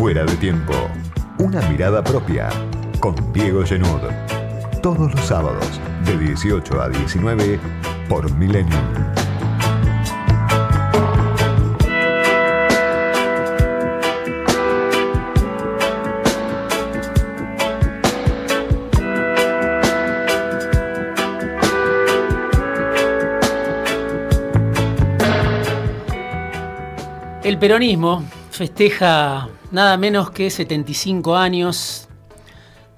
Fuera de tiempo. Una mirada propia. Con Diego Genud. Todos los sábados, de 18 a 19, por Millennium. El peronismo festeja nada menos que 75 años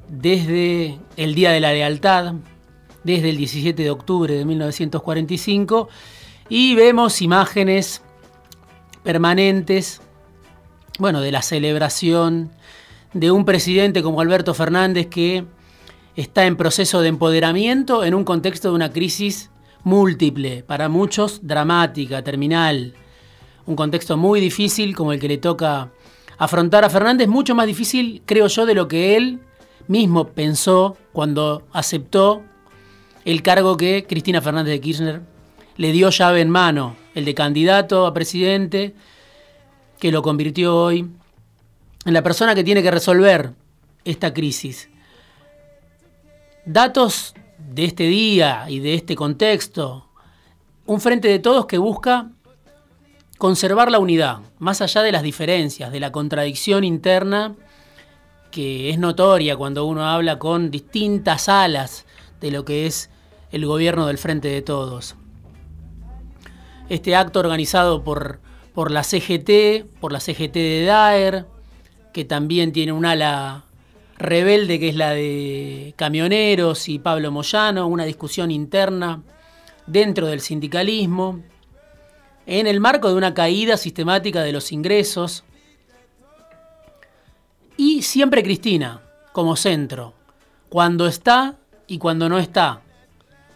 desde el Día de la Lealtad, desde el 17 de octubre de 1945, y vemos imágenes permanentes, bueno, de la celebración de un presidente como Alberto Fernández que está en proceso de empoderamiento en un contexto de una crisis múltiple, para muchos dramática, terminal, un contexto muy difícil como el que le toca afrontar a Fernández, mucho más difícil, creo yo, de lo que él mismo pensó cuando aceptó el cargo que Cristina Fernández de Kirchner le dio llave en mano, el de candidato a presidente, que lo convirtió hoy en la persona que tiene que resolver esta crisis. Datos de este día y de este contexto, un frente de todos que busca conservar la unidad, más allá de las diferencias, de la contradicción interna que es notoria cuando uno habla con distintas alas de lo que es el gobierno del Frente de Todos. Este acto organizado por, por la CGT, por la CGT de Daer, que también tiene un ala rebelde que es la de camioneros y Pablo Moyano, una discusión interna dentro del sindicalismo, en el marco de una caída sistemática de los ingresos. Y siempre Cristina, como centro, cuando está y cuando no está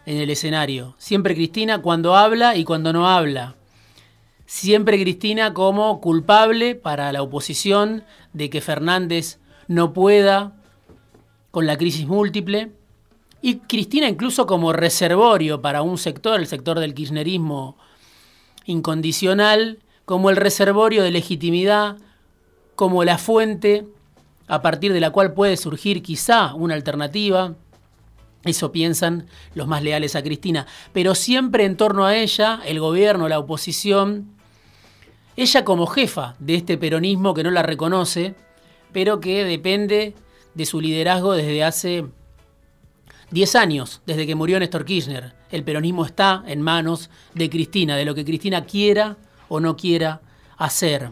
en el escenario. Siempre Cristina cuando habla y cuando no habla. Siempre Cristina como culpable para la oposición de que Fernández no pueda con la crisis múltiple. Y Cristina incluso como reservorio para un sector, el sector del kirchnerismo incondicional como el reservorio de legitimidad, como la fuente a partir de la cual puede surgir quizá una alternativa. Eso piensan los más leales a Cristina. Pero siempre en torno a ella, el gobierno, la oposición, ella como jefa de este peronismo que no la reconoce, pero que depende de su liderazgo desde hace 10 años, desde que murió Néstor Kirchner el peronismo está en manos de Cristina, de lo que Cristina quiera o no quiera hacer.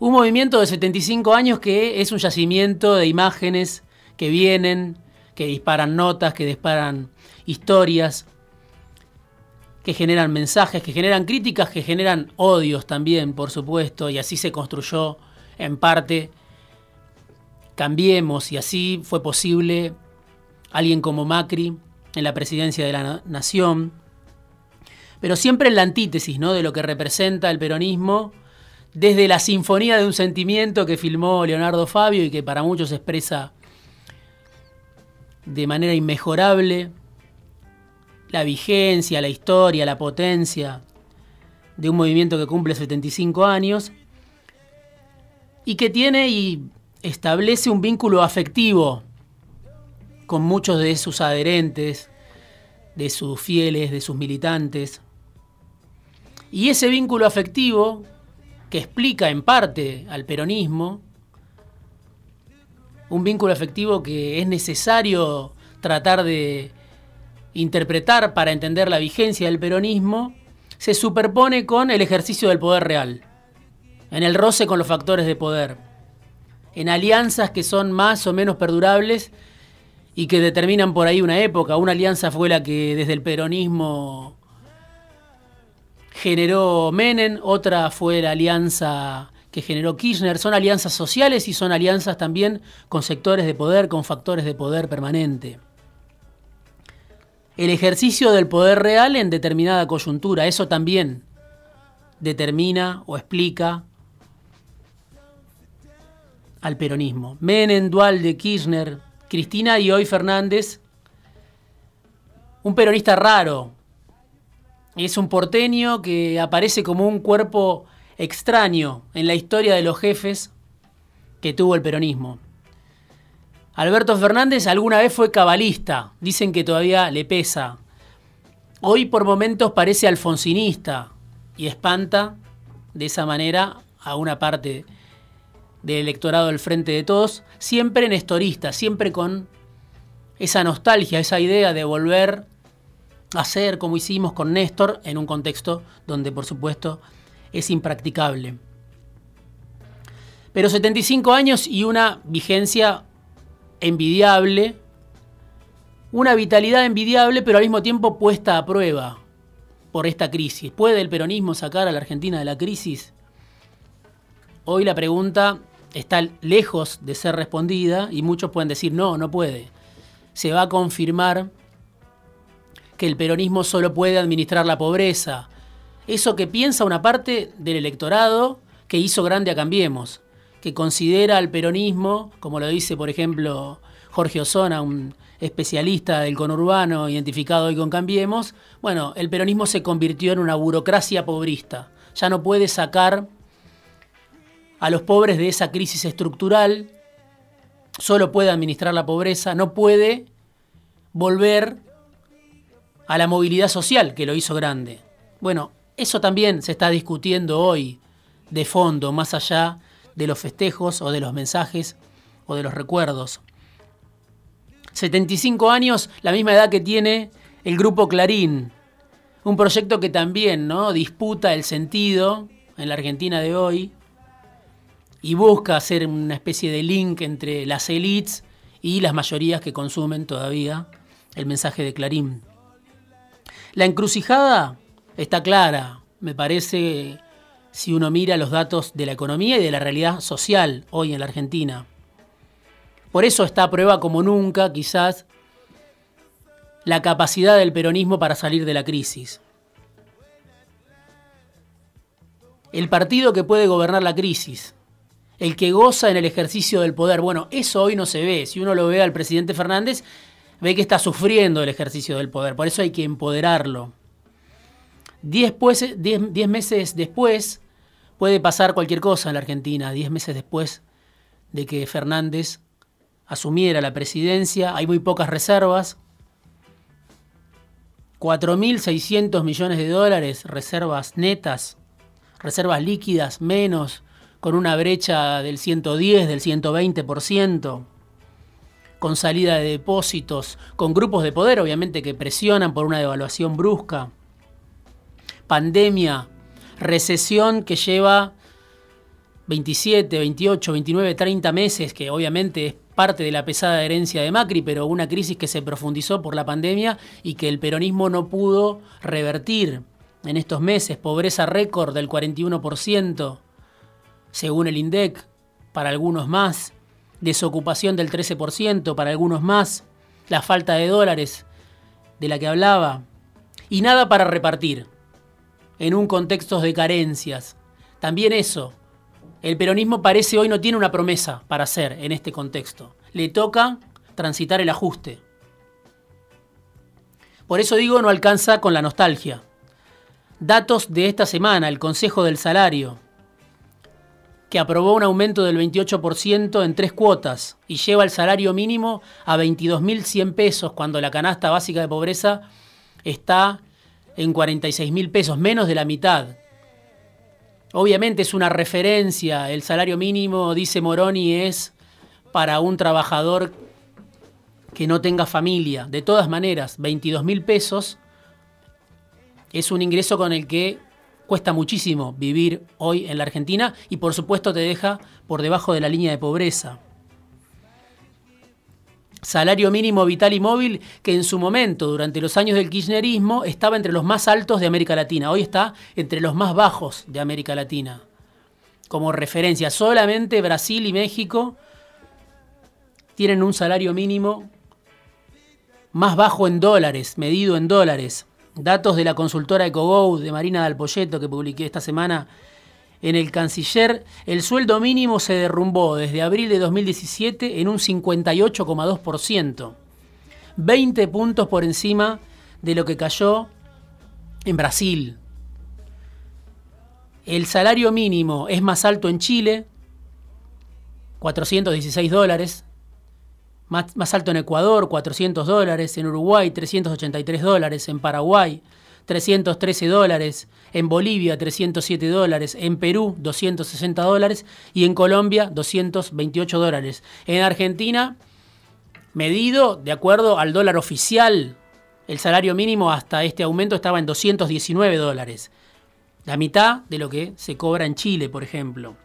Un movimiento de 75 años que es un yacimiento de imágenes que vienen, que disparan notas, que disparan historias, que generan mensajes, que generan críticas, que generan odios también, por supuesto, y así se construyó en parte Cambiemos y así fue posible alguien como Macri en la presidencia de la nación, pero siempre en la antítesis ¿no? de lo que representa el peronismo, desde la sinfonía de un sentimiento que filmó Leonardo Fabio y que para muchos expresa de manera inmejorable la vigencia, la historia, la potencia de un movimiento que cumple 75 años y que tiene y establece un vínculo afectivo con muchos de sus adherentes, de sus fieles, de sus militantes. Y ese vínculo afectivo, que explica en parte al peronismo, un vínculo afectivo que es necesario tratar de interpretar para entender la vigencia del peronismo, se superpone con el ejercicio del poder real, en el roce con los factores de poder, en alianzas que son más o menos perdurables y que determinan por ahí una época. Una alianza fue la que desde el peronismo generó Menem, otra fue la alianza que generó Kirchner. Son alianzas sociales y son alianzas también con sectores de poder, con factores de poder permanente. El ejercicio del poder real en determinada coyuntura, eso también determina o explica al peronismo. Menem, Dualde, Kirchner, Cristina y hoy Fernández, un peronista raro. Es un porteño que aparece como un cuerpo extraño en la historia de los jefes que tuvo el peronismo. Alberto Fernández alguna vez fue cabalista, dicen que todavía le pesa. Hoy por momentos parece alfonsinista y espanta de esa manera a una parte del electorado del Frente de Todos, siempre nestorista, siempre con esa nostalgia, esa idea de volver a ser como hicimos con Néstor en un contexto donde por supuesto es impracticable. Pero 75 años y una vigencia envidiable, una vitalidad envidiable, pero al mismo tiempo puesta a prueba por esta crisis. ¿Puede el peronismo sacar a la Argentina de la crisis? Hoy la pregunta está lejos de ser respondida y muchos pueden decir no, no puede. Se va a confirmar que el peronismo solo puede administrar la pobreza. Eso que piensa una parte del electorado que hizo grande a Cambiemos, que considera al peronismo, como lo dice por ejemplo Jorge Osona, un especialista del conurbano identificado hoy con Cambiemos, bueno, el peronismo se convirtió en una burocracia pobrista. Ya no puede sacar a los pobres de esa crisis estructural, solo puede administrar la pobreza, no puede volver a la movilidad social que lo hizo grande. Bueno, eso también se está discutiendo hoy de fondo, más allá de los festejos o de los mensajes o de los recuerdos. 75 años, la misma edad que tiene el grupo Clarín, un proyecto que también ¿no? disputa el sentido en la Argentina de hoy, y busca hacer una especie de link entre las élites y las mayorías que consumen todavía el mensaje de Clarín. La encrucijada está clara, me parece, si uno mira los datos de la economía y de la realidad social hoy en la Argentina. Por eso está a prueba como nunca, quizás, la capacidad del peronismo para salir de la crisis. El partido que puede gobernar la crisis, el que goza en el ejercicio del poder. Bueno, eso hoy no se ve. Si uno lo ve al presidente Fernández, ve que está sufriendo el ejercicio del poder. Por eso hay que empoderarlo. Diez, meses después puede pasar cualquier cosa en la Argentina. Diez meses después de que Fernández asumiera la presidencia, hay muy pocas reservas. 4.600 millones de dólares, reservas netas, reservas líquidas menos con una brecha del 110, del 120%, con salida de depósitos, con grupos de poder obviamente que presionan por una devaluación brusca, pandemia, recesión que lleva 27, 28, 29, 30 meses, que obviamente es parte de la pesada herencia de Macri, pero una crisis que se profundizó por la pandemia y que el peronismo no pudo revertir en estos meses, pobreza récord del 41%, según el INDEC, para algunos más, desocupación del 13% para algunos más, la falta de dólares de la que hablaba, y nada para repartir, en un contexto de carencias. También eso, el peronismo parece hoy no tiene una promesa para hacer en este contexto. Le toca transitar el ajuste. Por eso digo, no alcanza con la nostalgia. Datos de esta semana, el Consejo del Salario, que aprobó un aumento del 28% en tres cuotas y lleva el salario mínimo a 22.100 pesos cuando la canasta básica de pobreza está en 46.000 pesos, menos de la mitad. Obviamente es una referencia, el salario mínimo, dice Moroni, es para un trabajador que no tenga familia. De todas maneras, 22.000 pesos es un ingreso con el que Cuesta muchísimo vivir hoy en la Argentina y por supuesto te deja por debajo de la línea de pobreza. Salario mínimo vital y móvil que en su momento, durante los años del kirchnerismo, estaba entre los más altos de América Latina. Hoy está entre los más bajos de América Latina. Como referencia, solamente Brasil y México tienen un salario mínimo más bajo en dólares, medido en dólares. Datos de la consultora EcoGo de Marina Dalpolleto que publiqué esta semana en el Canciller, el sueldo mínimo se derrumbó desde abril de 2017 en un 58,2%, 20 puntos por encima de lo que cayó en Brasil. El salario mínimo es más alto en Chile, 416 dólares. Más, alto en Ecuador, 400 dólares. En Uruguay, 383 dólares. En Paraguay, 313 dólares. En Bolivia, 307 dólares. En Perú, 260 dólares. Y en Colombia, 228 dólares. En Argentina, medido de acuerdo al dólar oficial, el salario mínimo hasta este aumento estaba en 219 dólares. La mitad de lo que se cobra en Chile, por ejemplo.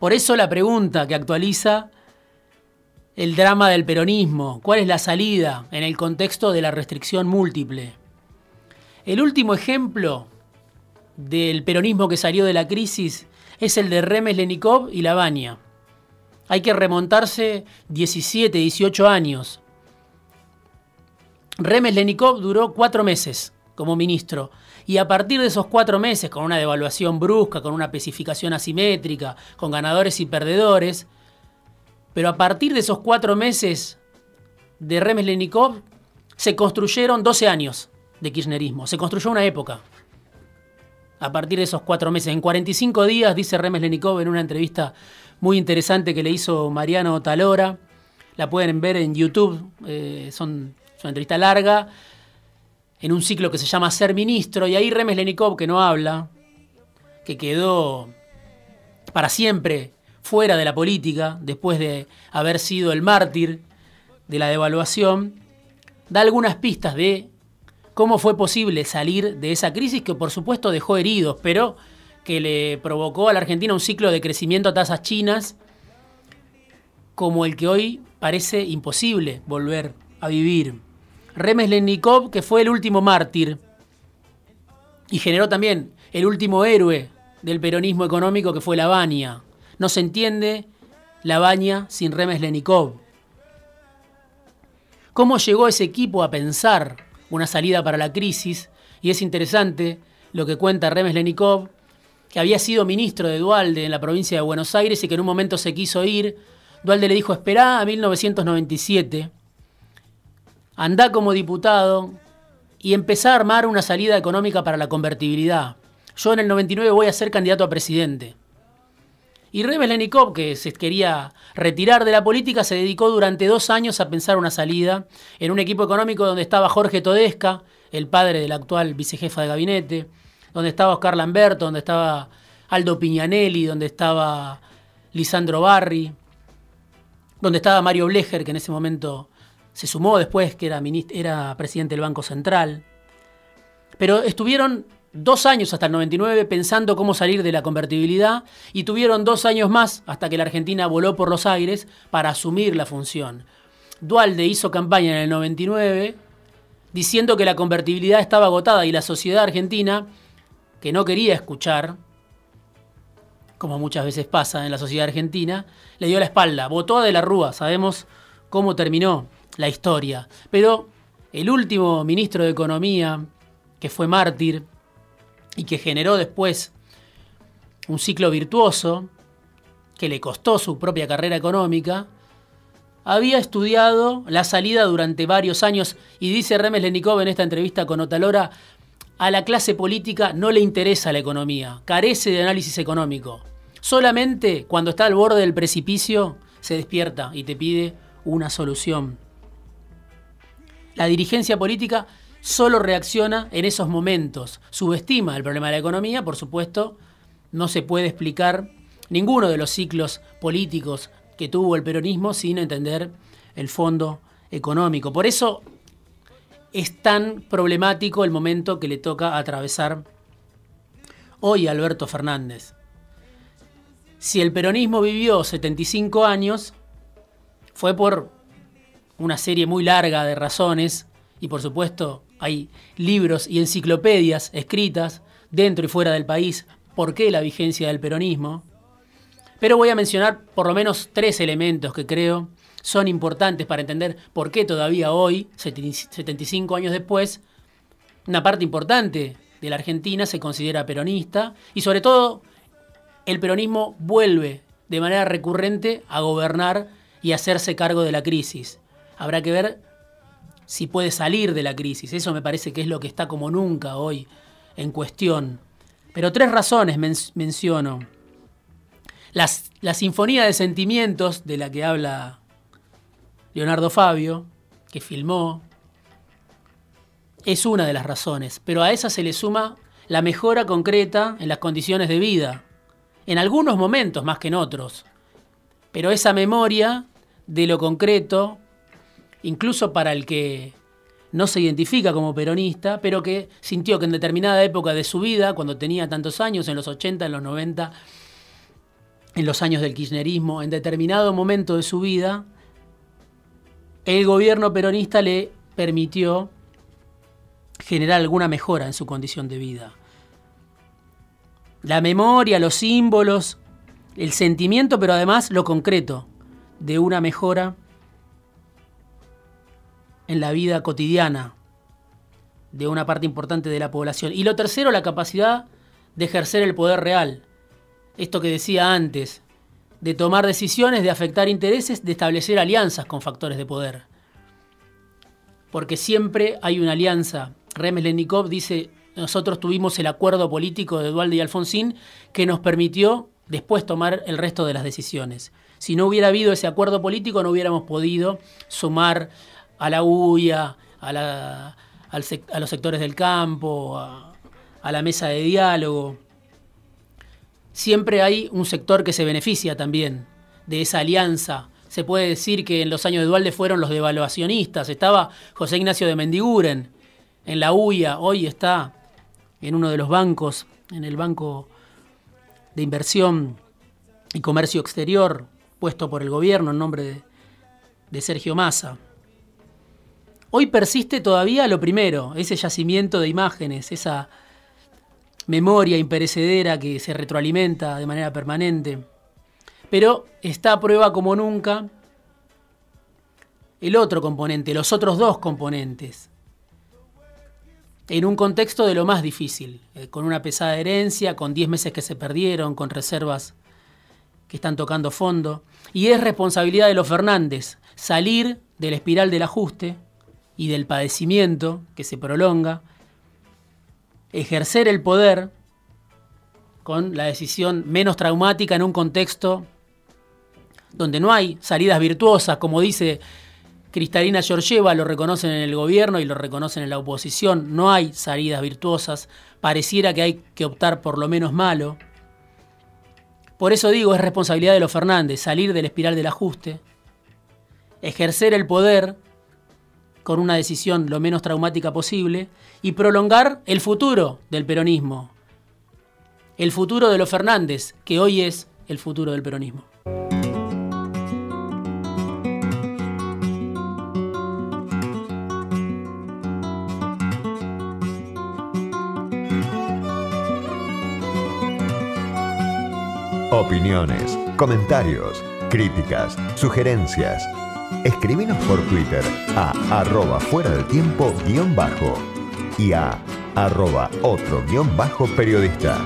Por eso la pregunta que actualiza el drama del peronismo, ¿cuál es la salida en el contexto de la restricción múltiple? El último ejemplo del peronismo que salió de la crisis es el de Remes Lenikov y Lavagna. Hay que remontarse 17, 18 años. Remes Lenikov duró cuatro meses como ministro y a partir de esos cuatro meses, con una devaluación brusca, con una especificación asimétrica, con ganadores y perdedores, pero a partir de esos cuatro meses de Remes Lenikov, se construyeron 12 años de kirchnerismo, se construyó una época. A partir de esos cuatro meses, en 45 días, dice Remes Lenikov en una entrevista muy interesante que le hizo Mariano Talora, la pueden ver en YouTube, eh, es una entrevista larga, en un ciclo que se llama Ser Ministro, y ahí Remes Lenikov, que no habla, que quedó para siempre fuera de la política, después de haber sido el mártir de la devaluación, da algunas pistas de cómo fue posible salir de esa crisis que por supuesto dejó heridos, pero que le provocó a la Argentina un ciclo de crecimiento a tasas chinas como el que hoy parece imposible volver a vivir. Remes Lenikov, que fue el último mártir y generó también el último héroe del peronismo económico que fue la Bania. No se entiende la baña sin Remes Lenikov. ¿Cómo llegó ese equipo a pensar una salida para la crisis? Y es interesante lo que cuenta Remes Lenikov, que había sido ministro de Dualde en la provincia de Buenos Aires y que en un momento se quiso ir. Dualde le dijo, esperá a 1997, andá como diputado y empezá a armar una salida económica para la convertibilidad. Yo en el 99 voy a ser candidato a presidente. Y Remes Lenikov, que se quería retirar de la política, se dedicó durante dos años a pensar una salida en un equipo económico donde estaba Jorge Todesca, el padre del actual vicejefa de gabinete, donde estaba Oscar Lamberto, donde estaba Aldo Piñanelli, donde estaba Lisandro Barri, donde estaba Mario Blecher, que en ese momento se sumó después, que era, era presidente del Banco Central. Pero estuvieron dos años hasta el 99 pensando cómo salir de la convertibilidad y tuvieron dos años más hasta que la Argentina voló por los aires para asumir la función. Dualde hizo campaña en el 99 diciendo que la convertibilidad estaba agotada y la sociedad argentina, que no quería escuchar, como muchas veces pasa en la sociedad argentina, le dio la espalda, votó a De la Rúa, sabemos cómo terminó la historia. Pero el último ministro de Economía, que fue mártir, y que generó después un ciclo virtuoso que le costó su propia carrera económica, había estudiado la salida durante varios años y dice Remes Lenikov en esta entrevista con Otalora, a la clase política no le interesa la economía, carece de análisis económico. Solamente cuando está al borde del precipicio se despierta y te pide una solución. La dirigencia política solo reacciona en esos momentos, subestima el problema de la economía, por supuesto, no se puede explicar ninguno de los ciclos políticos que tuvo el peronismo sin entender el fondo económico. Por eso es tan problemático el momento que le toca atravesar hoy a Alberto Fernández. Si el peronismo vivió 75 años, fue por una serie muy larga de razones y por supuesto hay libros y enciclopedias escritas dentro y fuera del país por qué la vigencia del peronismo. Pero voy a mencionar por lo menos tres elementos que creo son importantes para entender por qué todavía hoy, 75 años después, una parte importante de la Argentina se considera peronista y sobre todo el peronismo vuelve de manera recurrente a gobernar y hacerse cargo de la crisis. Habrá que ver si puede salir de la crisis. Eso me parece que es lo que está como nunca hoy en cuestión. Pero tres razones menciono. La sinfonía de sentimientos de la que habla Leonardo Fabio, que filmó, es una de las razones, pero a esa se le suma la mejora concreta en las condiciones de vida, en algunos momentos más que en otros. Pero esa memoria de lo concreto, incluso para el que no se identifica como peronista, pero que sintió que en determinada época de su vida, cuando tenía tantos años, en los 80, en los 90, en los años del kirchnerismo, en determinado momento de su vida, el gobierno peronista le permitió generar alguna mejora en su condición de vida. La memoria, los símbolos, el sentimiento, pero además lo concreto de una mejora en la vida cotidiana de una parte importante de la población. Y lo tercero, la capacidad de ejercer el poder real. Esto que decía antes, de tomar decisiones, de afectar intereses, de establecer alianzas con factores de poder. Porque siempre hay una alianza. Remes Lenikov dice, nosotros tuvimos el acuerdo político de Dualde y Alfonsín que nos permitió después tomar el resto de las decisiones. Si no hubiera habido ese acuerdo político, no hubiéramos podido sumar a la UIA, a, los sectores del campo, a la mesa de diálogo siempre hay un sector que se beneficia también de esa alianza. Se puede decir que en los años de Dualde fueron los devaluacionistas. Estaba José Ignacio de Mendiguren en la UIA, hoy está en uno de los bancos, en el Banco de Inversión y Comercio Exterior, puesto por el gobierno en nombre de, de Sergio Massa. Hoy persiste todavía lo primero, ese yacimiento de imágenes, esa memoria imperecedera que se retroalimenta de manera permanente. Pero está a prueba como nunca el otro componente, los otros dos componentes, en un contexto de lo más difícil, eh, con una pesada herencia, con 10 meses que se perdieron, con reservas que están tocando fondo. Y es responsabilidad de los Fernández salir de la espiral del ajuste y del padecimiento que se prolonga ejercer el poder con la decisión menos traumática en un contexto donde no hay salidas virtuosas, como dice Cristalina Georgieva, lo reconocen en el gobierno y lo reconocen en la oposición, no hay salidas virtuosas, pareciera que hay que optar por lo menos malo. Por eso digo, es responsabilidad de los Fernández salir de la espiral del ajuste, ejercer el poder con una decisión lo menos traumática posible y prolongar el futuro del peronismo, el futuro de los Fernández, que hoy es el futuro del peronismo. Opiniones, comentarios, críticas, sugerencias Escribinos por Twitter a arroba fuera del tiempo guion bajo y a arroba otro guion bajo periodista.